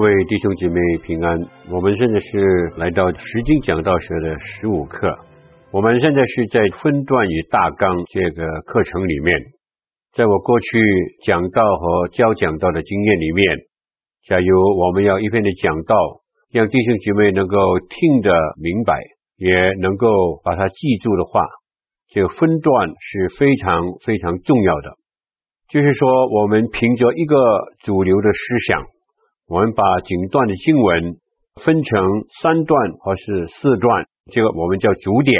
各位弟兄姐妹平安，我们现在是来到十经讲道学的十五课。我们现在是在分段与大纲这个课程里面。在我过去讲道和教讲道的经验里面，假如我们要一边的讲道，让弟兄姐妹能够听得明白，也能够把它记住的话，这个分段是非常非常重要的。就是说，我们凭着一个主流的思想。我们把整段的经文分成三段或是四段，这个我们叫主点。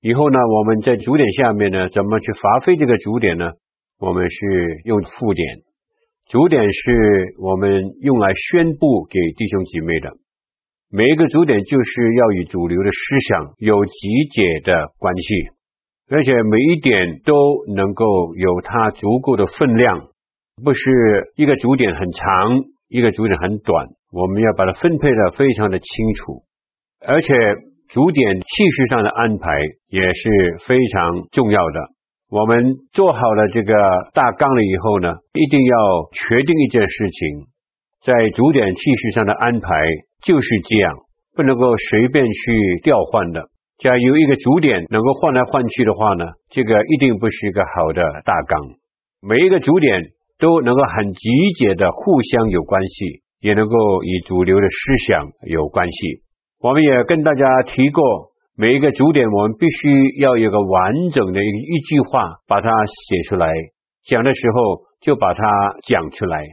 以后呢，我们在主点下面呢，怎么去发挥这个主点呢？我们是用副点。主点是我们用来宣布给弟兄姐妹的。每一个主点就是要与主流的思想有集结的关系，而且每一点都能够有它足够的分量，不是一个主点很长。一个主点很短，我们要把它分配得非常的清楚，而且主点气势上的安排也是非常重要的。我们做好了这个大纲了以后呢，一定要确定一件事情，在主点气势上的安排就是这样，不能够随便去调换的。假如一个主点能够换来换去的话呢，这个一定不是一个好的大纲。每一个主点。都能够很集结的互相有关系，也能够与主流的思想有关系。我们也跟大家提过，每一个主点，我们必须要有个完整的一一句话，把它写出来，讲的时候就把它讲出来。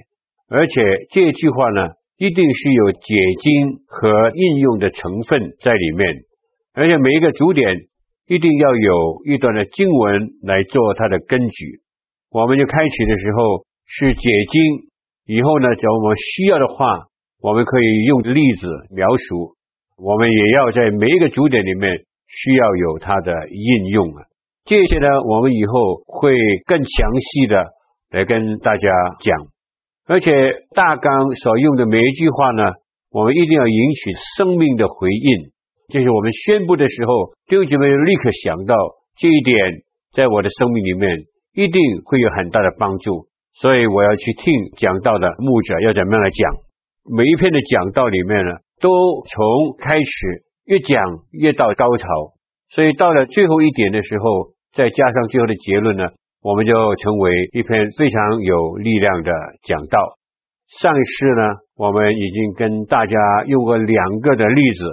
而且这句话呢，一定是有解经和应用的成分在里面。而且每一个主点一定要有一段的经文来做它的根据。我们就开始的时候。是解经，以后呢，假如我们需要的话，我们可以用例子描述。我们也要在每一个主点里面需要有它的应用啊。这些呢，我们以后会更详细的来跟大家讲。而且大纲所用的每一句话呢，我们一定要引起生命的回应。就是我们宣布的时候，弟兄姐妹立刻想到这一点，在我的生命里面一定会有很大的帮助。所以我要去听讲道的牧者要怎么样来讲，每一篇的讲道里面呢，都从开始越讲越到高潮，所以到了最后一点的时候，再加上最后的结论呢，我们就成为一篇非常有力量的讲道。上一次呢，我们已经跟大家用过两个的例子，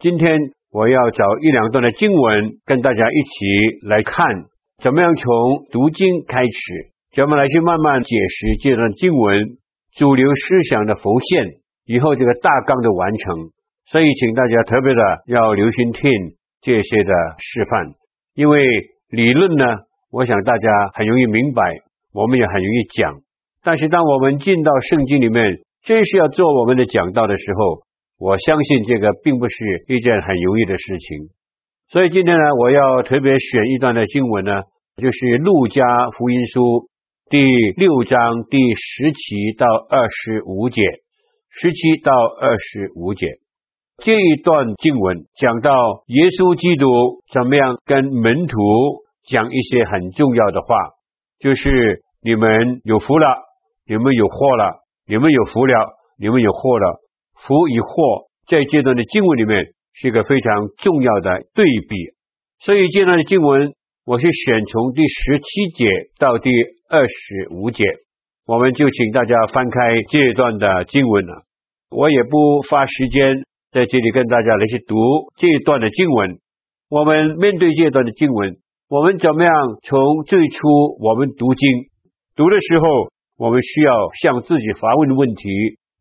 今天我要找一两段的经文跟大家一起来看，怎么样从读经开始。咱们来去慢慢解释这段经文主流思想的浮现，以后这个大纲的完成，所以请大家特别的要留心听这些的示范，因为理论呢，我想大家很容易明白，我们也很容易讲，但是当我们进到圣经里面，真是要做我们的讲道的时候，我相信这个并不是一件很容易的事情，所以今天呢，我要特别选一段的经文呢，就是路加福音书。第六章第十七到二十五节，十七到二十五节这一段经文讲到耶稣基督怎么样跟门徒讲一些很重要的话，就是你们有福了，你们有祸了，你们有福了，你们有祸了。福与祸在这段的经文里面是一个非常重要的对比，所以这段的经文。我是选从第十七节到第二十五节，我们就请大家翻开这一段的经文了。我也不花时间在这里跟大家来去读这一段的经文。我们面对这一段的经文，我们怎么样从最初我们读经读的时候，我们需要向自己发问的问题，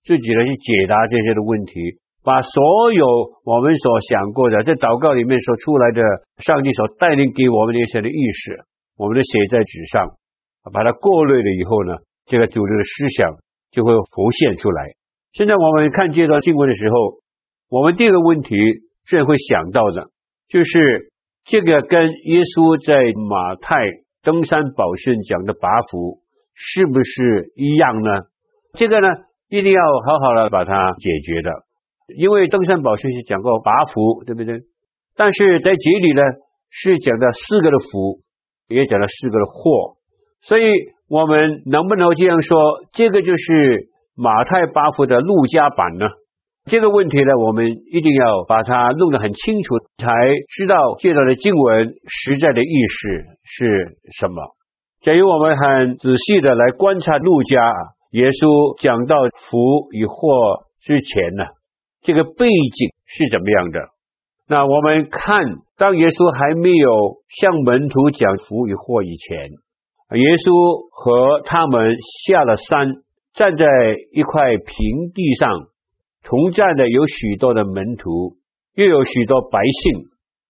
自己来去解答这些的问题。把所有我们所想过的，在祷告里面所出来的，上帝所带领给我们的一些的意识，我们都写在纸上，把它过滤了以后呢，这个主流的思想就会浮现出来。现在我们看这段经文的时候，我们第一个问题自然会想到的，就是这个跟耶稣在马太登山宝训讲的拔福是不是一样呢？这个呢，一定要好好的把它解决的，因为登山宝训是讲过八福，对不对？但是在这里呢，是讲的四个的福，也讲了四个的祸，所以我们能不能这样说，这个就是马太八福的路加版呢？这个问题呢，我们一定要把它弄得很清楚，才知道这段的经文实在的意思是什么。假如我们很仔细的来观察路加，耶稣讲到福与祸之前呢，这个背景是怎么样的？那我们看，当耶稣还没有向门徒讲福与祸以前，耶稣和他们下了山，站在一块平地上。同站的有许多的门徒，又有许多百姓，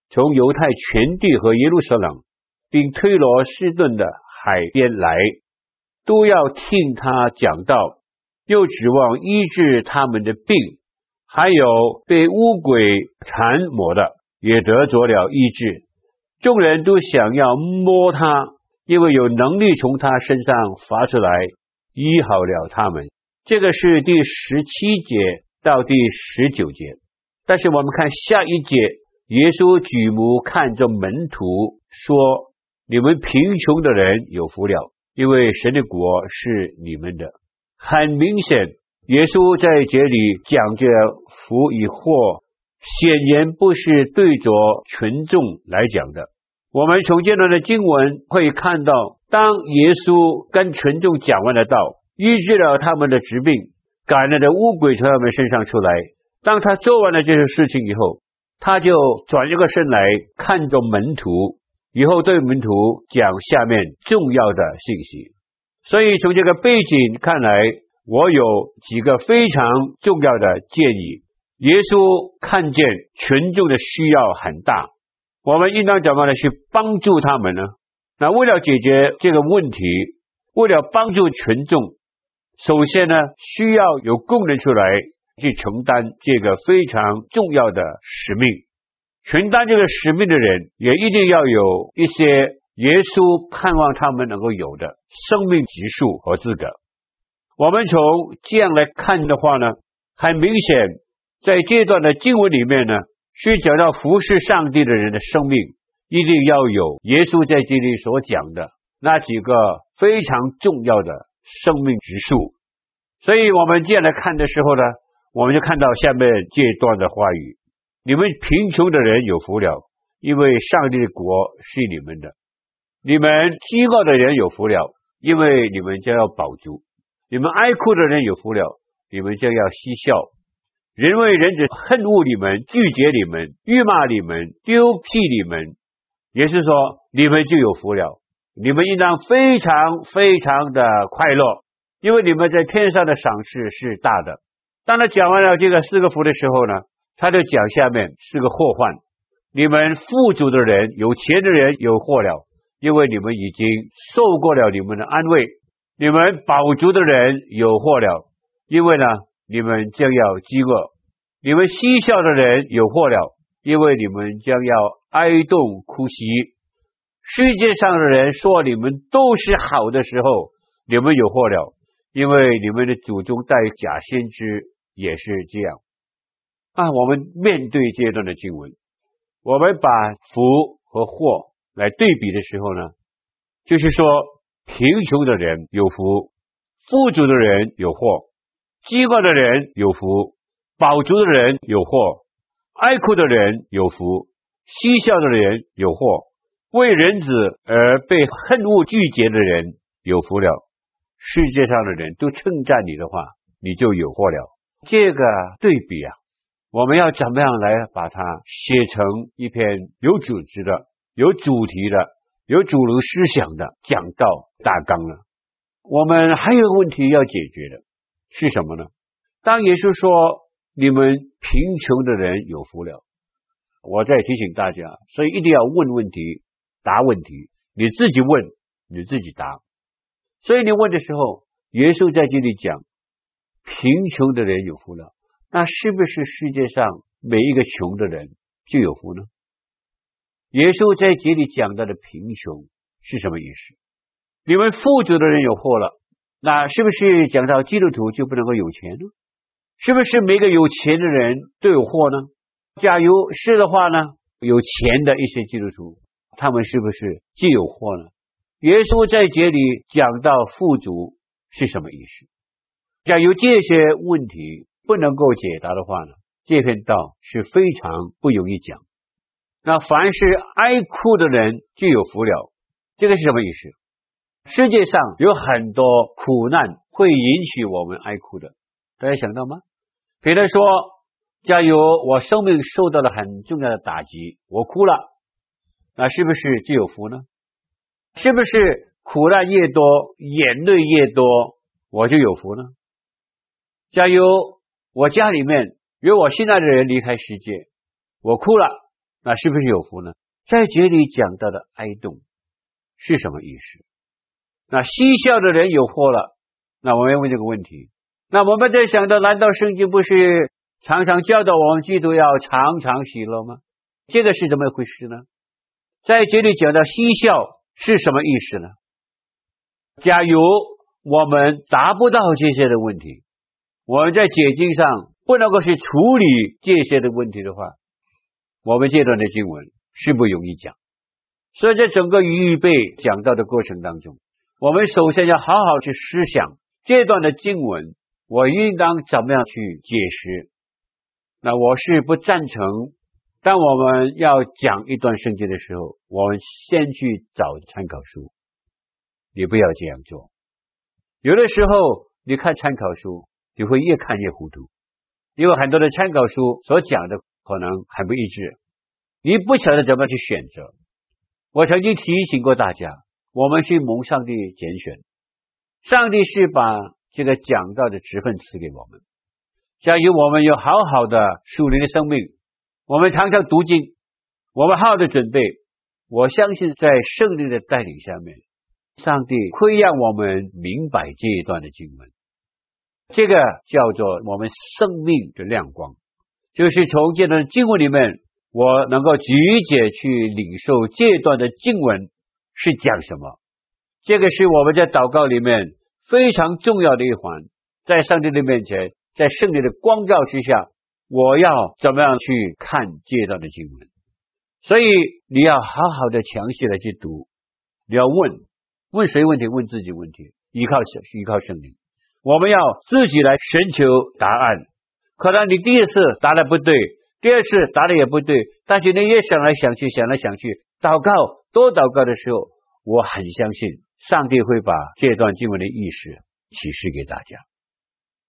从犹太全地和耶路撒冷，并推罗士顿的海边来，都要听他讲道，又指望医治他们的病。还有被污鬼缠磨的，也得着了医治。众人都想要摸他，因为有能力从他身上发出来，医好了他们。这个是第十七节。到第十九节，但是我们看下一节，耶稣举目看着门徒说：“你们贫穷的人有福了，因为神的国是你们的。”很明显，耶稣在这里讲这福与祸，显然不是对着群众来讲的。我们从这段的经文会看到，当耶稣跟群众讲完了道，医治了他们的疾病。赶了的污鬼从他们身上出来。当他做完了这些事情以后，他就转一个身来看着门徒，以后对门徒讲下面重要的信息。所以从这个背景看来，我有几个非常重要的建议。耶稣看见群众的需要很大，我们应当怎么来去帮助他们呢？那为了解决这个问题，为了帮助群众。首先呢，需要有工人出来去承担这个非常重要的使命。承担这个使命的人，也一定要有一些耶稣盼望他们能够有的生命级数和资格。我们从这样来看的话呢，很明显，在这段的经文里面呢，是讲到服侍上帝的人的生命，一定要有耶稣在这里所讲的那几个非常重要的。生命之树，所以我们接下来看的时候呢，我们就看到下面这段的话语：你们贫穷的人有福了，因为上帝的国是你们的；你们饥饿的人有福了，因为你们将要饱足；你们哀哭的人有福了，你们将要嬉笑；人为人子恨恶你们、拒绝你们、辱骂你们、丢弃你们，也是说你们就有福了。你们应当非常非常的快乐，因为你们在天上的赏赐是大的。当他讲完了这个四个福的时候呢，他就讲下面四个祸患。你们富足的人、有钱的人有祸了，因为你们已经受过了你们的安慰；你们饱足的人有祸了，因为呢，你们将要饥饿；你们嬉笑的人有祸了，因为你们将要哀慟哭泣。世界上的人说你们都是好的时候，你们有祸了，因为你们的祖宗带假先知也是这样。啊，我们面对这段的经文，我们把福和祸来对比的时候呢，就是说贫穷的人有福，富足的人有祸；饥饿的人有福，饱足的人有祸；爱哭的人有福，嬉笑的人有祸。为人子而被恨恶拒绝的人有福了。世界上的人都称赞你的话，你就有祸了。这个对比啊，我们要怎么样来把它写成一篇有组织的、有主题的、有主流思想的讲道大纲了？我们还有个问题要解决的是什么呢？当耶稣说你们贫穷的人有福了，我再提醒大家，所以一定要问问题。答问题，你自己问，你自己答。所以你问的时候，耶稣在这里讲，贫穷的人有福了，那是不是世界上每一个穷的人就有福呢？耶稣在这里讲到的贫穷是什么意思？你们富足的人有祸了，那是不是讲到基督徒就不能够有钱呢？是不是每个有钱的人都有祸呢？假如是的话呢，有钱的一些基督徒，他们是不是就有祸呢？耶稣在这里讲到富足是什么意思？假如这些问题不能够解答的话呢，这篇道是非常不容易讲。那凡是爱哭的人就有福了，这个是什么意思？世界上有很多苦难会引起我们爱哭的，大家想到吗？比如说，假如我生命受到了很重要的打击，我哭了，那是不是就有福呢？是不是苦难越多，眼泪越多，我就有福呢？假如我家里面有我心爱的人离开世界，我哭了，那是不是有福呢？在这里讲到的哀动是什么意思？那嬉笑的人有祸了。那我们要问这个问题。那我们在想到，难道圣经不是常常教导我们基督要常常喜乐吗？这个是怎么一回事呢？在这里讲到嬉笑。是什么意思呢？假如我们达不到这些的问题，我们在解经上不能够去处理这些的问题的话，我们这段的经文是不容易讲。所以在整个预备讲道的过程当中，我们首先要好好去思想这段的经文，我应当怎么样去解释？那我是不赞成。当我们要讲一段圣经的时候，我们先去找参考书。你不要这样做。有的时候，你看参考书，你会越看越糊涂，因为很多的参考书所讲的可能很不一致，你不晓得怎么去选择。我曾经提醒过大家，我们是蒙上帝拣选，上帝是把这个讲道的职分赐给我们。假如我们有好好的属灵的生命。我们常常读经，我们好好的准备。我相信在圣灵的带领下面，上帝会让我们明白这一段的经文。这个叫做我们生命的亮光，就是从这段经文里面，我能够直接去领受这段的经文是讲什么。这个是我们在祷告里面非常重要的一环，在上帝的面前，在圣灵的光照之下。我要怎么样去看这段的经文？所以你要好好的详细的去读，你要问问谁问题？问自己问题，依靠依靠圣灵。我们要自己来寻求答案。可能你第一次答的不对，第二次答的也不对，但是你越想来想去，想来想去，祷告多祷告的时候，我很相信上帝会把这段经文的意思启示给大家。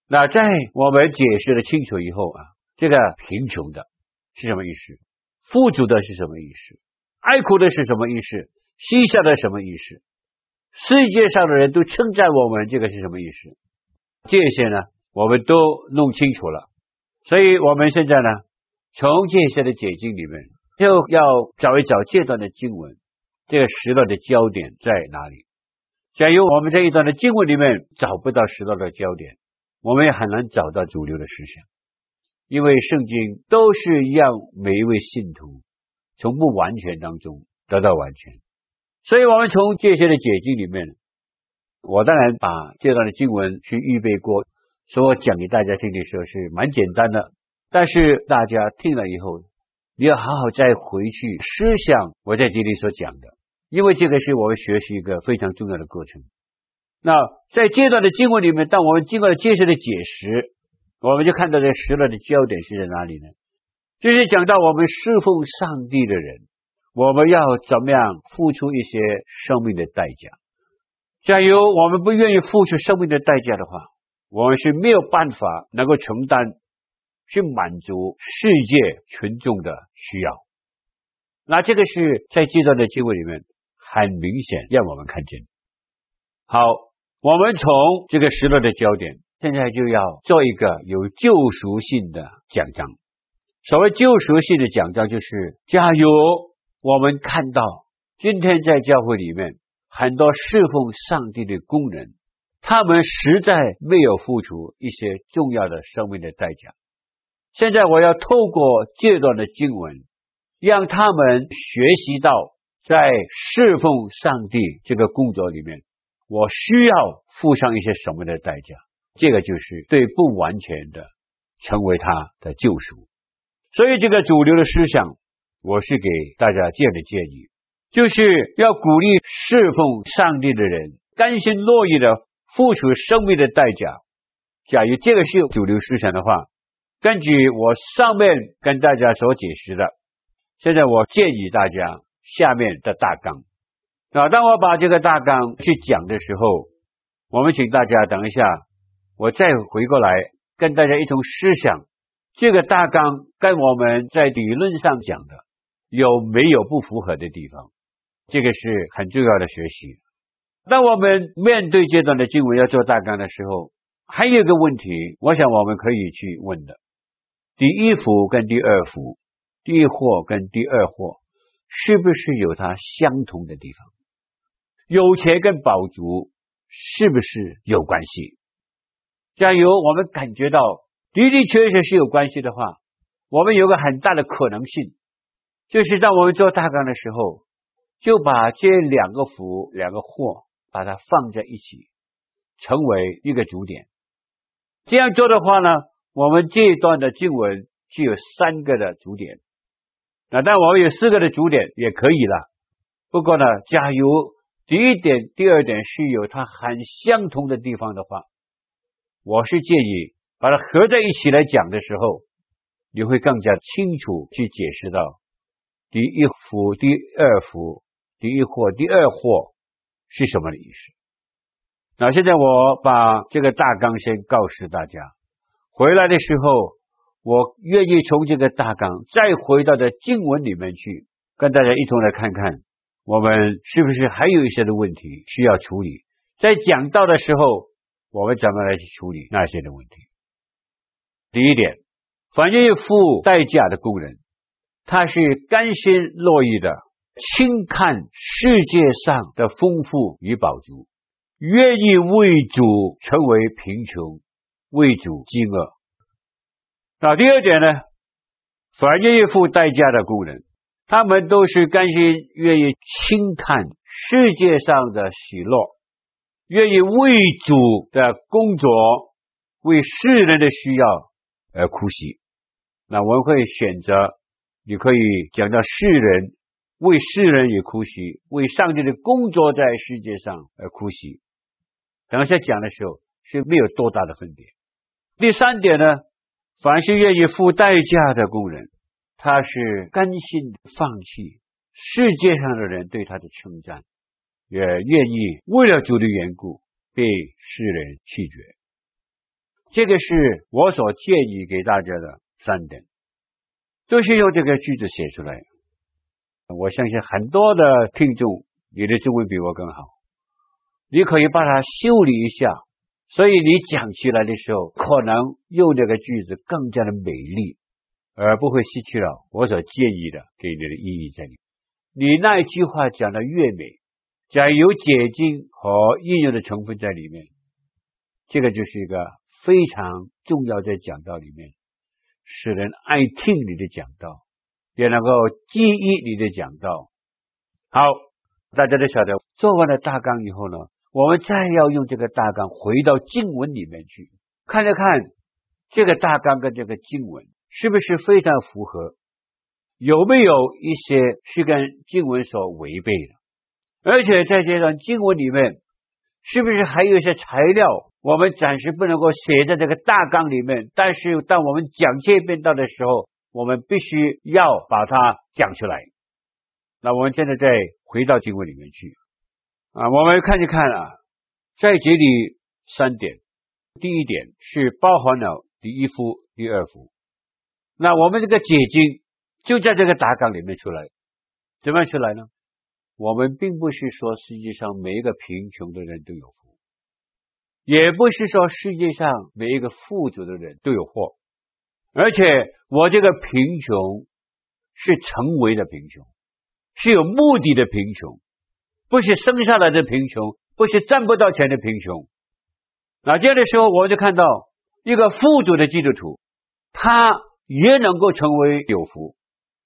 那在我们解释的清楚以后啊。这个贫穷的是什么意思？富足的是什么意思？哀哭的是什么意思？嬉笑的什么意思？世界上的人都称赞我们，这个是什么意思？这些呢，我们都弄清楚了。所以我们现在呢，从这些的解经里面，就要找一找这段的经文，这个时代的焦点在哪里？假如我们这一段的经文里面找不到时代的焦点，我们也很难找到主流的思想。因为圣经都是让每一位信徒从不完全当中得到完全，所以我们从这些的解经里面，我当然把这段的经文去预备过，所以我讲给大家听的时候是蛮简单的。但是大家听了以后，你要好好再回去思想我在这里所讲的，因为这个是我们学习一个非常重要的过程。那在这段的经文里面，当我们经过了这些的解释。我们就看到这时代的焦点是在哪里呢？就是讲到我们侍奉上帝的人，我们要怎么样付出一些生命的代价？假如我们不愿意付出生命的代价的话，我们是没有办法能够承担去满足世界群众的需要。那这个是在这段的经文里面很明显让我们看见。好，我们从这个时代的焦点。现在就要做一个有救赎性的讲章。所谓救赎性的讲章，就是假如我们看到今天在教会里面很多侍奉上帝的工人，他们实在没有付出一些重要的生命的代价。现在我要透过这段的经文，让他们学习到在侍奉上帝这个工作里面，我需要付上一些什么的代价。这个就是对不完全的成为他的救赎。所以这个主流的思想，我是给大家这样的建议，就是要鼓励侍奉上帝的人甘心乐意的付出生命的代价。假如这个是主流思想的话，根据我上面跟大家所解释的，现在我建议大家下面的大纲。啊，当我把这个大纲去讲的时候，我们请大家等一下，我再回过来跟大家一同思想这个大纲跟我们在理论上讲的有没有不符合的地方，这个是很重要的学习。当我们面对这段的经文要做大纲的时候，还有一个问题，我想我们可以去问的：第一幅跟第二幅，第一祸跟第二祸，是不是有它相同的地方？有钱跟宝足是不是有关系？假如我们感觉到的的确确是有关系的话，我们有个很大的可能性，就是当我们做大纲的时候，就把这两个福、两个祸，把它放在一起，成为一个主点。这样做的话呢，我们这一段的经文就有三个的主点，那但我们有四个的主点也可以了。不过呢，假如第一点、第二点是有它很相同的地方的话，我是建议把它合在一起来讲的时候，你会更加清楚去解释到第一幅、第二幅、第一祸、第二祸是什么的意思。那现在我把这个大纲先告诉大家，回来的时候，我愿意从这个大纲再回到的经文里面去，跟大家一同来看看，我们是不是还有一些的问题需要处理。在讲到的时候，我们怎么来去处理那些的问题？第一点，凡愿意付代价的工人，他是甘心乐意的，轻看世界上的丰富与饱足。愿意为主成为贫穷，为主饥饿。那第二点呢？凡愿意付代价的工人，他们都是甘心愿意轻看世界上的喜乐，愿意为主的工作，为世人的需要而哭泣。那我们会选择，你可以讲到世人，为世人也哭泣，为上帝的工作在世界上而哭泣。等下讲的时候是没有多大的分别。第三点呢，凡是愿意付代价的工人，他是甘心放弃世界上的人对他的称赞，也愿意为了主的缘故被世人弃绝。这个是我所建议给大家的三点，都是用这个句子写出来。我相信很多的听众，你的中文比我更好。你可以把它修理一下，所以你讲起来的时候，可能用这个句子更加的美丽，而不会失去了我所建议的给你的意义在里面。你那一句话讲的越美，讲有解经和应用的成分在里面，这个就是一个非常重要在讲道里面，使人爱听你的讲道，也能够记忆你的讲道。好，大家都晓得，做完了大纲以后呢，我们再要用这个大纲回到经文里面去看一看，这个大纲跟这个经文是不是非常符合？有没有一些是跟经文所违背的？而且在这段经文里面，是不是还有一些材料我们暂时不能够写在这个大纲里面？但是当我们讲这篇道的时候，我们必须要把它讲出来。那我们现在再回到经文里面去。啊，我们看一看啊，在这里三点，第一点是包含了第一福、第二福。那我们这个解经就在这个大纲里面出来，怎么样出来呢？我们并不是说世界上每一个贫穷的人都有福，也不是说世界上每一个富足的人都有祸，而且我这个贫穷是成为的贫穷，是有目的的贫穷。不是生下来的贫穷，不是赚不到钱的贫穷。那这样的时候，我就看到一个富足的基督徒，他也能够成为有福。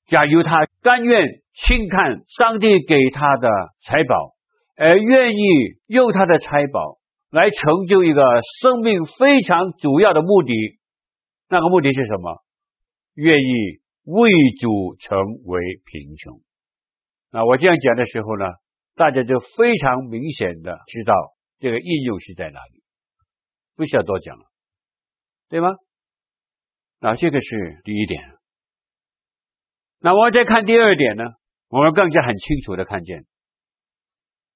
假如他甘愿轻看上帝给他的财宝，而愿意用他的财宝来成就一个生命非常主要的目的，那个目的是什么？愿意为主成为贫穷。那我这样讲的时候呢，大家就非常明显的知道这个应用是在哪里，不需要多讲了，对吗？那这个是第一点。那我再看第二点呢，我们更加很清楚的看见，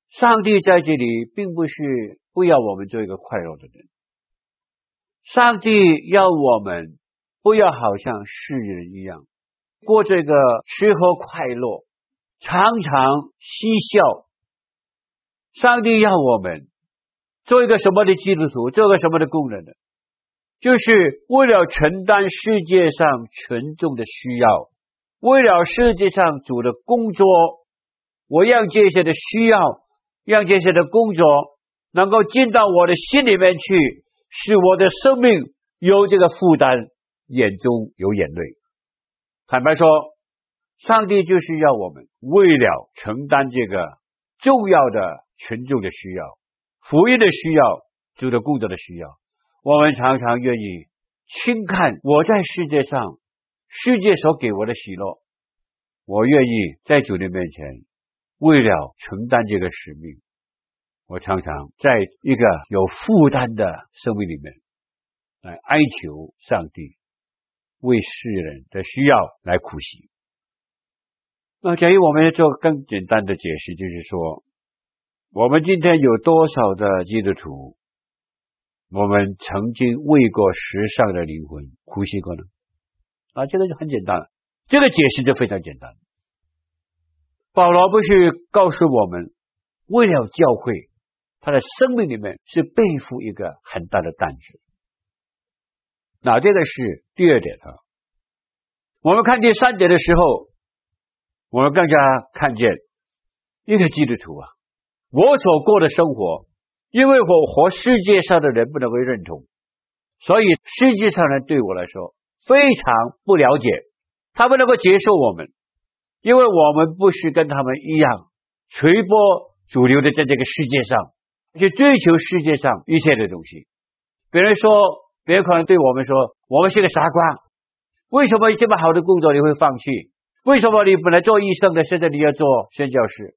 上帝在这里并不是不要我们做一个快乐的人，上帝要我们不要好像世人一样过这个吃喝快乐、常常嬉笑。上帝要我们做一个什么的基督徒，做个什么的工人呢？就是为了承担世界上群众的需要。为了世界上主的工作，我让这些的需要，让这些的工作能够进到我的心里面去，使我的生命有这个负担，眼中有眼泪。坦白说，上帝就是要我们为了承担这个重要的群众的需要、福音的需要、主的工作的需要，我们常常愿意轻看我在世界上。世界所给我的喜乐，我愿意在主的面前，为了承担这个使命，我常常在一个有负担的生命里面来哀求上帝，为世人的需要来苦行。那假如我们要做更简单的解释，就是说，我们今天有多少的基督徒，我们曾经为过时尚的灵魂苦行过呢？啊，这个就很简单了，这个解释就非常简单。保罗不是告诉我们，为了教会，他的生命里面是背负一个很大的担子。那这个是第二点啊。我们看第三点的时候，我们更加看见一个基督徒啊，我所过的生活，因为我和世界上的人不能够认同，所以世界上人对我来说。非常不了解，他们能够接受我们，因为我们不是跟他们一样随波逐流的在这个世界上去追求世界上一切的东西。别人说，别人可能对我们说，我们是个傻瓜。为什么这么好的工作你会放弃？为什么你本来做医生的，现在你要做宣教士？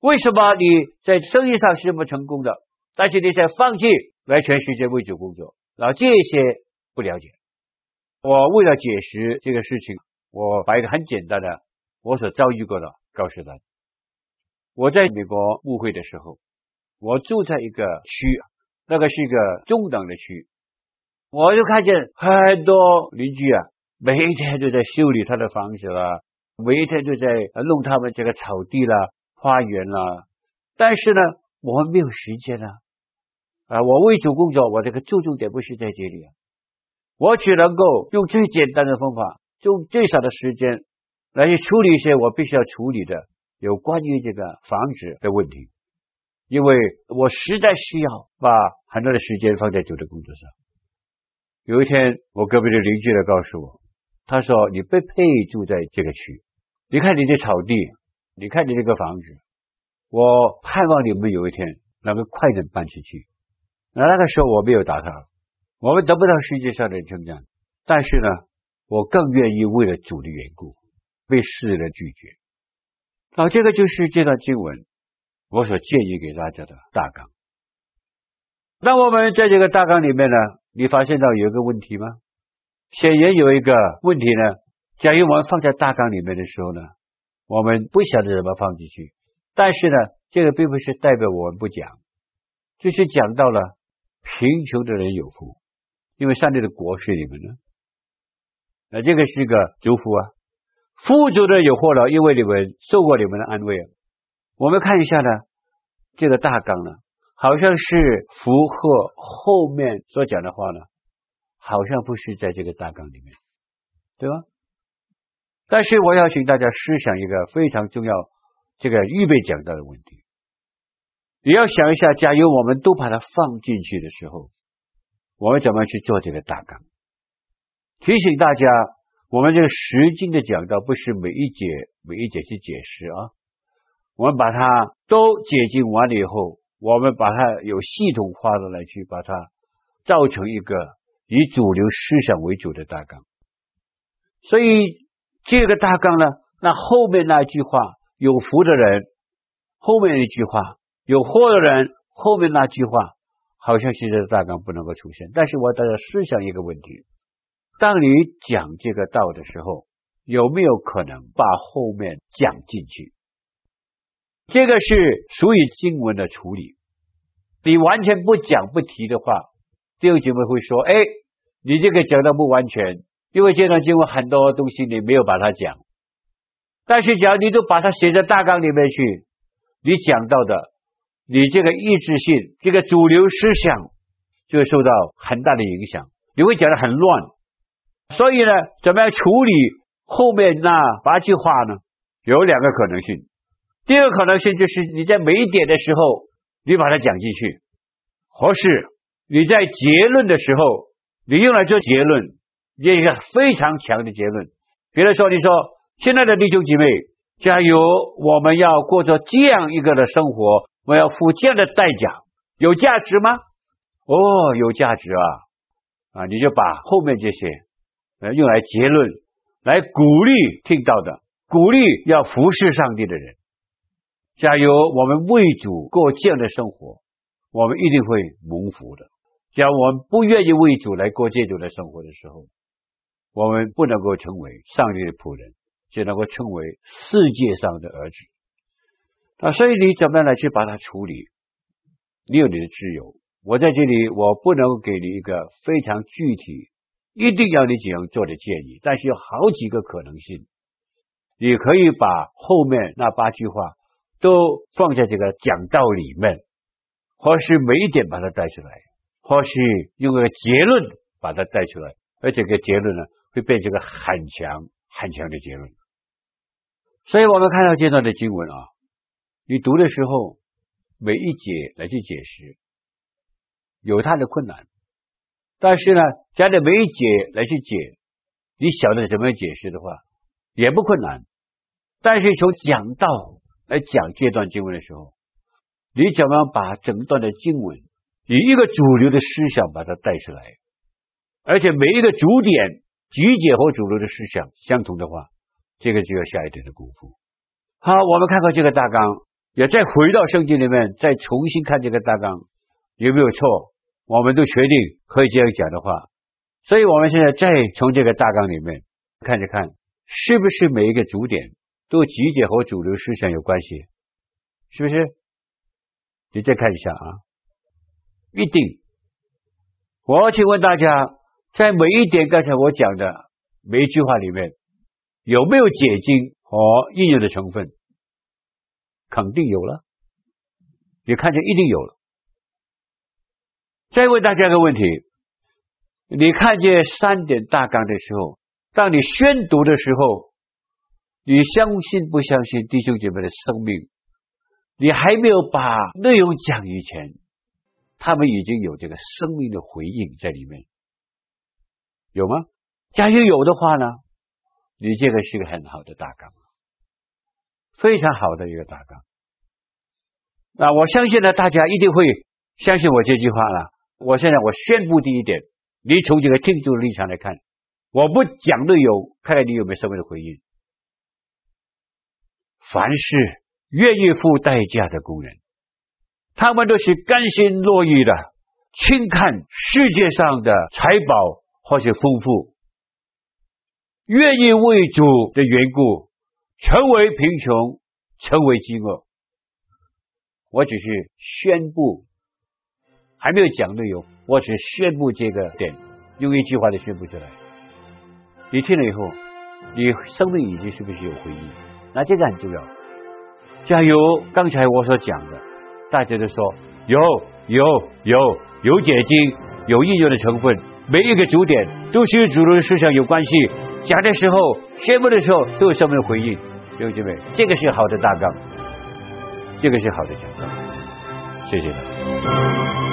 为什么你在生意上是这么成功的，但是你在放弃来全世界为主工作？然后这些不了解。我为了解释这个事情，我把一个很简单的我所遭遇过的告诉他。我在美国误会的时候，我住在一个区，那个是一个中等的区，我就看见很多邻居啊，每一天都在修理他的房子啦，每一天都在弄他们这个草地啦、花园啦。但是呢，我们没有时间啊，啊，我为主工作，我这个注重点不是在这里啊。我只能够用最简单的方法，用最少的时间来去处理一些我必须要处理的有关于这个房子的问题，因为我实在需要把很多的时间放在主的工作上。有一天，我隔壁的邻居来告诉我，他说：“你不配住在这个区，你看你的草地，你看你这个房子，我盼望你们有一天能够快点搬出去。”那那个时候我没有答他。我们得不到世界上的称赞，但是呢，我更愿意为了主的缘故，被世人拒绝。好，这个就是这段经文我所建议给大家的大纲。那我们在这个大纲里面呢，你发现到有一个问题吗？显然有一个问题呢。假如我们放在大纲里面的时候呢，我们不晓得怎么放进去。但是呢，这个并不是代表我们不讲，就是讲到了贫穷的人有福。因为上帝的国是你们的，那这个是个祝福啊。富足的有祸了，因为你们受过你们的安慰啊。我们看一下呢，这个大纲呢，好像是符合后面所讲的话呢，好像不是在这个大纲里面，对吧？但是我要请大家思想一个非常重要，这个预备讲到的问题。你要想一下，假如我们都把它放进去的时候。我们怎么去做这个大纲？提醒大家，我们这个十经的讲道不是每一节每一节去解释啊，我们把它都解禁完了以后，我们把它有系统化的来去把它造成一个以主流思想为主的大纲。所以这个大纲呢，那后面那句话“有福的人”，后面一句话“有祸的人”，后面那句话好像现在的大纲不能够出现。但是我大家思想一个问题。当你讲这个道的时候，有没有可能把后面讲进去？这个是属于经文的处理。你完全不讲不提的话，弟兄姐妹会说：“哎，你这个讲的不完全，因为这段经文很多东西你没有把它讲。但是，只要你都把它写在大纲里面去，你讲到的，你这个意志性，这个主流思想就会受到很大的影响，你会讲的很乱。”所以呢，怎么样处理后面那八句话呢？有两个可能性。第二个可能性就是你在每一点的时候，你把它讲进去；或是你在结论的时候，你用来做结论，这一个非常强的结论。比如说，你说：“亲爱的弟兄姐妹，加油！我们要过着这样一个的生活，我要付这样的代价，有价值吗？”哦，有价值啊！啊，你就把后面这些。呃，用来结论，来鼓励听到的，鼓励要服侍上帝的人。假如我们为主过这样的生活，我们一定会蒙福的。假如我们不愿意为主来过这种的生活的时候，我们不能够成为上帝的仆人，只能够成为世界上的儿子。那，所以你怎么样来去把它处理？你有你的自由。我在这里，我不能给你一个非常具体。一定要你这样做的建议，但是有好几个可能性。你可以把后面那八句话都放在这个讲道里面，或是每一点把它带出来，或是用个结论把它带出来，而这个结论呢，会变成个很强很强的结论。所以我们看到这段的经文啊，你读的时候每一节来去解释，有它的困难。但是呢，加的每一节来去解，你晓得怎么样解释的话，也不困难。但是从讲道来讲这段经文的时候，你怎么样把整段的经文以一个主流的思想把它带出来，而且每一个主点集结和主流的思想相同的话，这个就要下一点的功夫。好，我们看看这个大纲，也再回到圣经里面，再重新看这个大纲有没有错。我们都确定可以这样讲的话，所以我们现在再从这个大纲里面看着看，是不是每一个主点都集结和主流思想有关系？是不是？你再看一下啊，一定。我请问大家，在每一点刚才我讲的每一句话里面，有没有解经和应用的成分？肯定有了，你看见一定有了。再问大家个问题：你看见三点大纲的时候，当你宣读的时候，你相信不相信弟兄姐妹的生命？你还没有把内容讲以前，他们已经有这个生命的回应在里面，有吗？假如有的话呢，你这个是个很好的大纲，非常好的一个大纲。那我相信呢，大家一定会相信我这句话了。我现在我宣布第一点，你从这个听众的立场来看，我不讲内容，看看你有没有什么的回应。凡是愿意付代价的工人，他们都是甘心乐意的，轻看世界上的财宝或是丰富，愿意为主的缘故成为贫穷，成为饥饿。我只是宣布。还没有讲内容，我只宣布这个点，用一句话就宣布出来。你听了以后，你生命已经是不是有回应？那这个很重要。加油！刚才我所讲的，大家都说有有有有解经，有应用的成分，每一个主点都是与主流思想有关系。讲的时候，宣布的时候都有什么的回应？弟兄姐妹，这个是好的大纲，这个是好的讲道。谢谢大家。